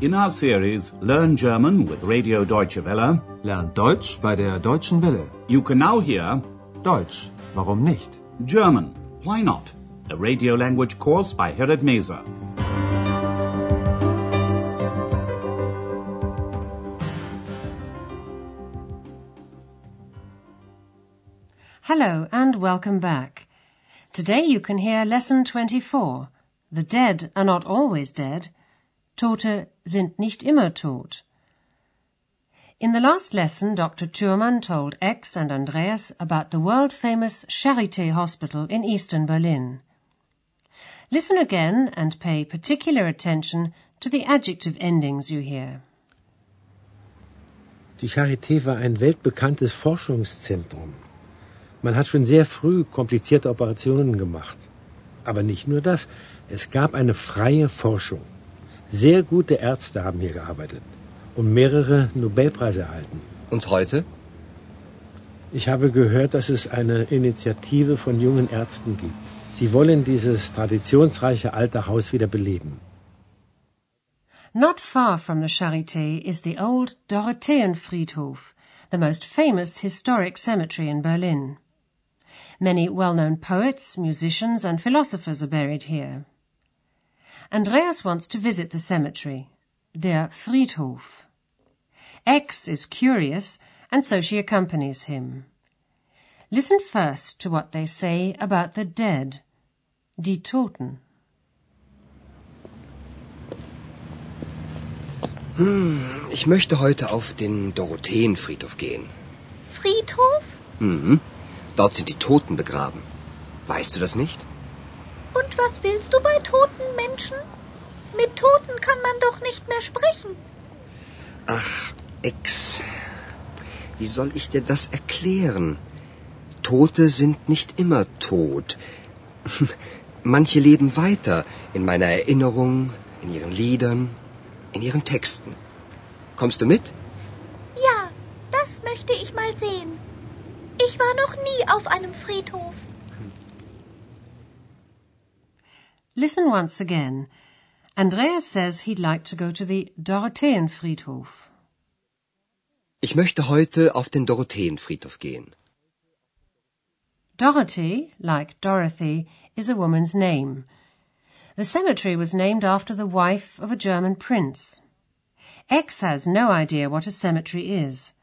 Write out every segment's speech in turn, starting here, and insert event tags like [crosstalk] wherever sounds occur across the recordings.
In our series Learn German with Radio Deutsche Welle, Lernt Deutsch bei der Deutschen Welle. you can now hear Deutsch, warum nicht? German, Why Not? A radio language course by Herrad Meese. Hello and welcome back. Today you can hear lesson 24. The dead are not always dead. Tote sind nicht immer tot. In the last lesson, Dr. Thurmann told X and Andreas about the world-famous Charité Hospital in eastern Berlin. Listen again and pay particular attention to the adjective endings you hear. Die Charité war ein weltbekanntes Forschungszentrum. Man hat schon sehr früh komplizierte Operationen gemacht. Aber nicht nur das, es gab eine freie Forschung. Sehr gute Ärzte haben hier gearbeitet und mehrere Nobelpreise erhalten. Und heute? Ich habe gehört, dass es eine Initiative von jungen Ärzten gibt. Sie wollen dieses traditionsreiche alte Haus wieder beleben. Not far from the Charité is the old Dorotheenfriedhof, the most famous historic cemetery in Berlin. Many well-known poets, musicians and philosophers are buried here. Andreas wants to visit the cemetery, der Friedhof. Ex is curious and so she accompanies him. Listen first to what they say about the dead, die Toten. Ich möchte heute auf den Dorotheenfriedhof gehen. Friedhof? Mhm. Dort sind die Toten begraben. Weißt du das nicht? Und was willst du bei toten Menschen? Mit Toten kann man doch nicht mehr sprechen. Ach, Ex. Wie soll ich dir das erklären? Tote sind nicht immer tot. [laughs] Manche leben weiter in meiner Erinnerung, in ihren Liedern, in ihren Texten. Kommst du mit? Ja, das möchte ich mal sehen. Ich war noch nie auf einem Friedhof. Listen once again. Andreas says he'd like to go to the Dorotheenfriedhof. Ich möchte heute auf den Dorotheenfriedhof gehen. Dorothy, like Dorothy, is a woman's name. The cemetery was named after the wife of a German prince. Ex has no idea what a cemetery is.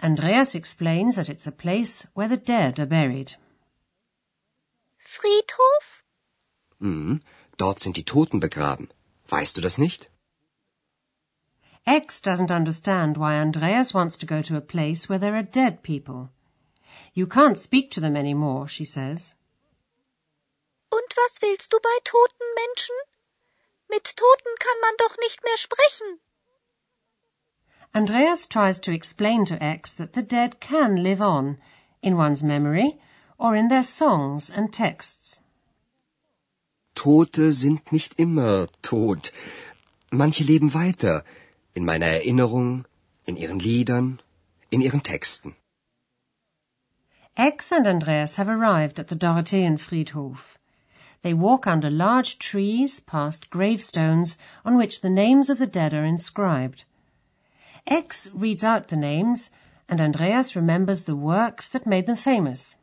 Andreas explains that it's a place where the dead are buried. Friedhof? Mhm. Dort sind die Toten begraben. Weißt du das nicht? Ex doesn't understand why Andreas wants to go to a place where there are dead people. You can't speak to them anymore, she says. Und was willst du bei toten Menschen? Mit Toten kann man doch nicht mehr sprechen. Andreas tries to explain to Ex that the dead can live on, in one's memory, or in their songs and texts. Tote sind nicht immer tot. Manche leben weiter, in meiner Erinnerung, in ihren Liedern, in ihren Texten. Ex and Andreas have arrived at the Dorotheenfriedhof. They walk under large trees past gravestones on which the names of the dead are inscribed. Ex reads out the names, and Andreas remembers the works that made them famous.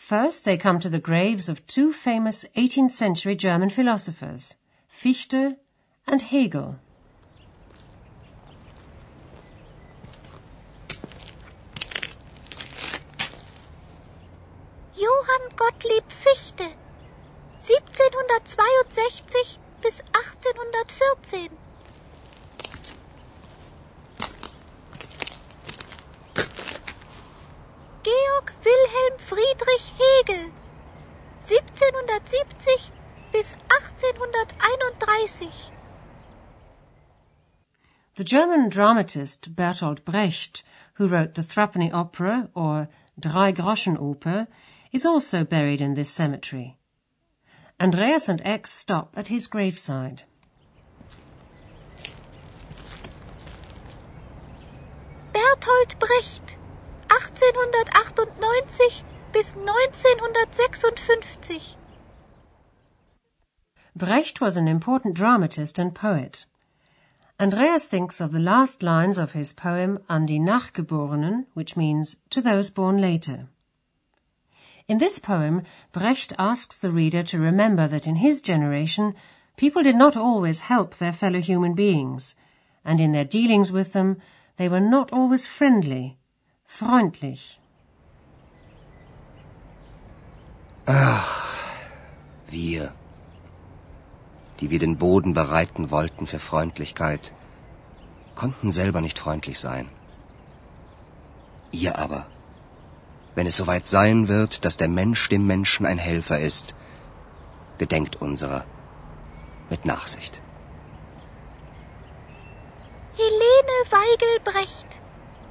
First, they come to the graves of two famous 18th century German philosophers, Fichte and Hegel. Johann Gottlieb Fichte. 1762 bis 1814. German dramatist Bertolt Brecht, who wrote the Threepenny Opera or Dreigroschenoper, is also buried in this cemetery. Andreas and Ex stop at his graveside. Bertolt Brecht. 1898 bis 1956. Brecht was an important dramatist and poet. Andreas thinks of the last lines of his poem An die Nachgeborenen, which means to those born later. In this poem, Brecht asks the reader to remember that in his generation, people did not always help their fellow human beings, and in their dealings with them, they were not always friendly, freundlich. Ach, wir die wir den Boden bereiten wollten für Freundlichkeit, konnten selber nicht freundlich sein. Ihr aber, wenn es soweit sein wird, dass der Mensch dem Menschen ein Helfer ist, gedenkt unserer mit Nachsicht. Helene Weigelbrecht,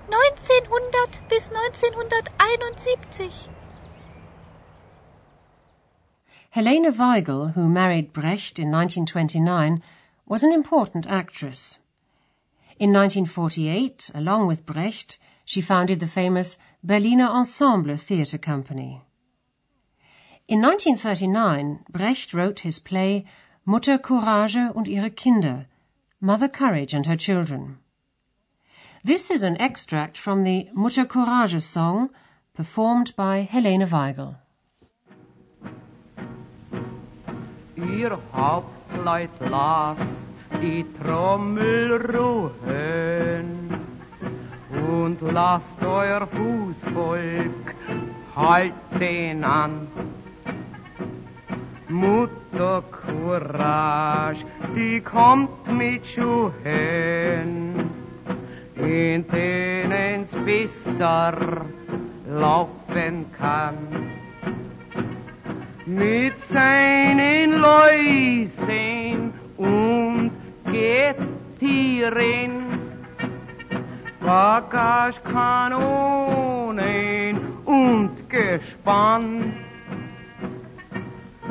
1900 bis 1971. Helene Weigel, who married Brecht in 1929, was an important actress. In 1948, along with Brecht, she founded the famous Berliner Ensemble Theatre Company. In 1939, Brecht wrote his play Mutter Courage und ihre Kinder, Mother Courage and her Children. This is an extract from the Mutter Courage song performed by Helene Weigel. Ihr Hauptleut las die Trommel ruhen und lasst euer Fußvolk halten an. Mutter Courage, die kommt mit Schuhen, in denen's besser laufen kann mit seinen Läusen und Gettieren, Bagagekanonen und Gespann.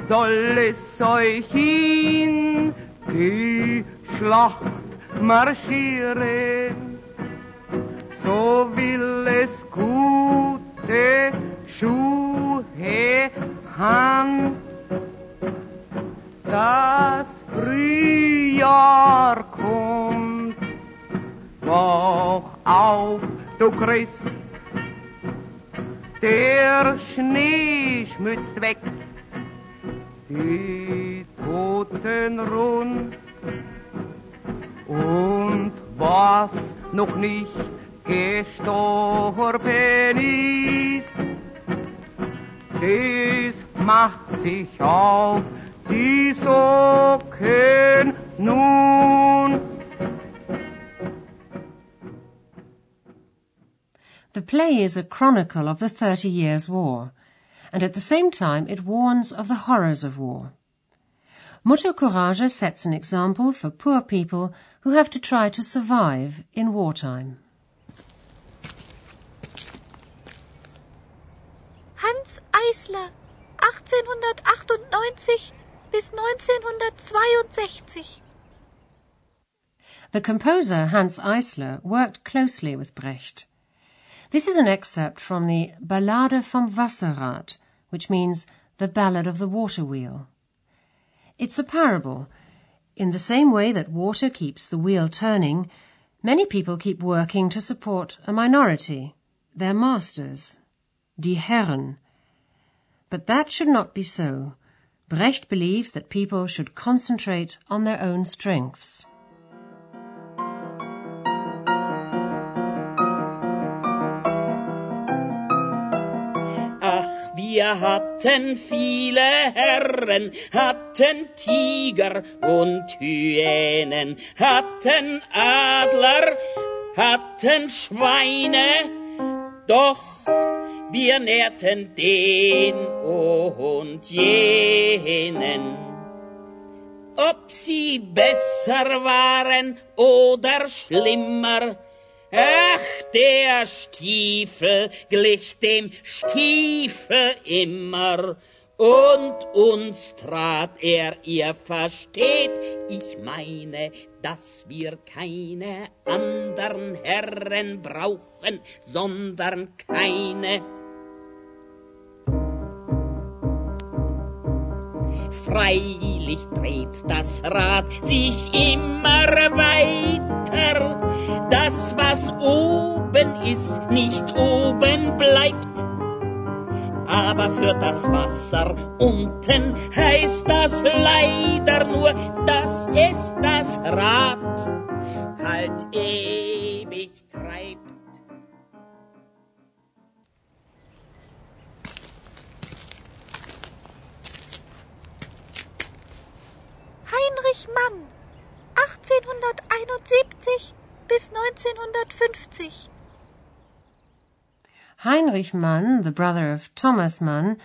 Soll es euch in die Schlacht marschieren, so will es gute Schuhe Hand. Das Frühjahr kommt, wach auf, du Christ. Der Schnee schmützt weg, die Toten rund. Und was noch nicht gestorben ist, das macht sich auf die Socken nun. The play is a chronicle of the Thirty Years' War, and at the same time it warns of the horrors of war. Mutter Courage sets an example for poor people who have to try to survive in wartime. Hanns Eisler, 1898 bis 1962. The composer Hanns Eisler worked closely with Brecht. This is an excerpt from the Ballade vom Wasserrad, which means the Ballad of the Water Wheel. It's a parable. In the same way that water keeps the wheel turning, many people keep working to support a minority, their masters die Herren. But that should not be so. Brecht believes that people should concentrate on their own strengths. Ach, wir hatten viele Herren, hatten Tiger und Hyänen, hatten Adler, hatten Schweine, doch wir nährten den und jenen. Ob sie besser waren oder schlimmer, ach, der Stiefel glich dem Stiefel immer, und uns trat er, ihr versteht, ich meine, dass wir keine anderen Herren brauchen, sondern keine Freilich dreht das Rad sich immer weiter. Das, was oben ist, nicht oben bleibt. Aber für das Wasser unten heißt das leider nur, dass es das Rad halt ewig Mann, 1871 bis 1950. Heinrich Mann, the brother of Thomas Mann,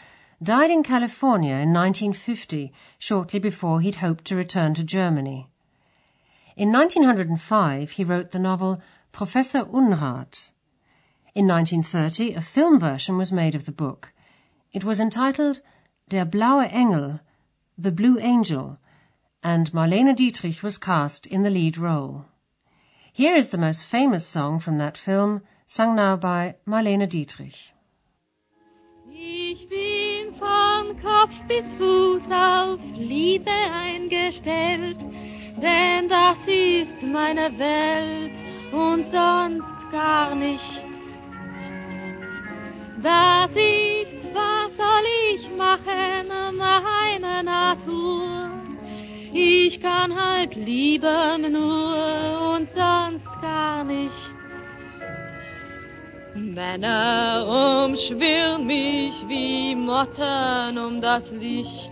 died in California in 1950, shortly before he'd hoped to return to Germany. In 1905, he wrote the novel Professor Unrat. In 1930, a film version was made of the book. It was entitled Der blaue Engel, The Blue Angel, and Marlene Dietrich was cast in the lead role. Here is the most famous song from that film, sung now by Marlene Dietrich. Ich bin von Kopf bis Fuß auf Liebe eingestellt, denn das ist meine Welt und sonst gar nicht. Das ist, was soll ich machen, meine Natur. Ich kann halt lieben nur und sonst gar nicht. Männer umschwirren mich wie Motten um das Licht.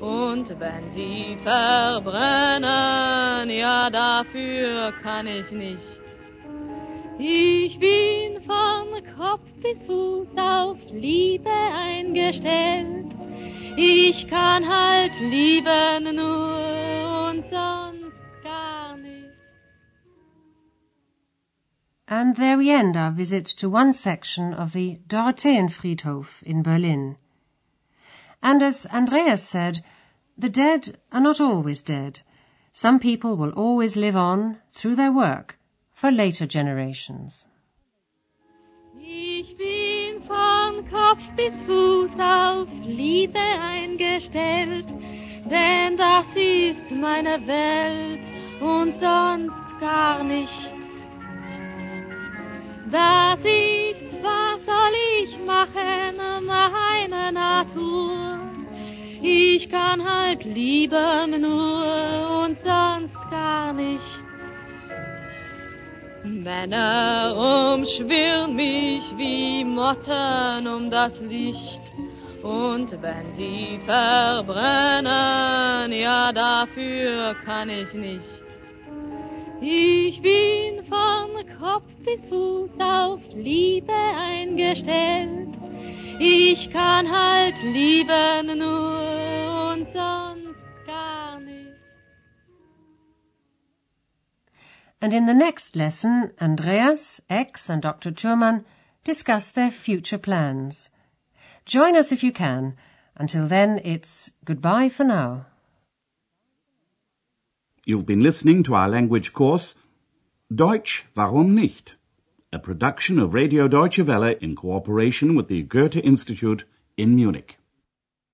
Und wenn sie verbrennen, ja dafür kann ich nicht. Ich bin von Kopf bis Fuß auf Liebe eingestellt. Ich kann halt lieben nur und sonst gar nicht. And there we end our visit to one section of the Dorotheenfriedhof in Berlin. And as Andreas said, the dead are not always dead. Some people will always live on through their work for later generations. Auf Liebe eingestellt, denn das ist meine Welt und sonst gar nicht. Das ist, was soll ich machen, meine Natur. Ich kann halt lieben nur und sonst gar nicht. Männer umschwirren mich wie Motten um das Licht. Und wenn sie verbrennen, ja dafür kann ich nicht. Ich bin von Kopf bis Fuß auf Liebe eingestellt. Ich kann halt lieben nur und sonst gar nicht. And in the next lesson, Andreas, Ex, and Dr. Thurman discuss their future plans. Join us if you can. Until then, it's goodbye for now. You've been listening to our language course, Deutsch, warum nicht? A production of Radio Deutsche Welle in cooperation with the Goethe Institute in Munich.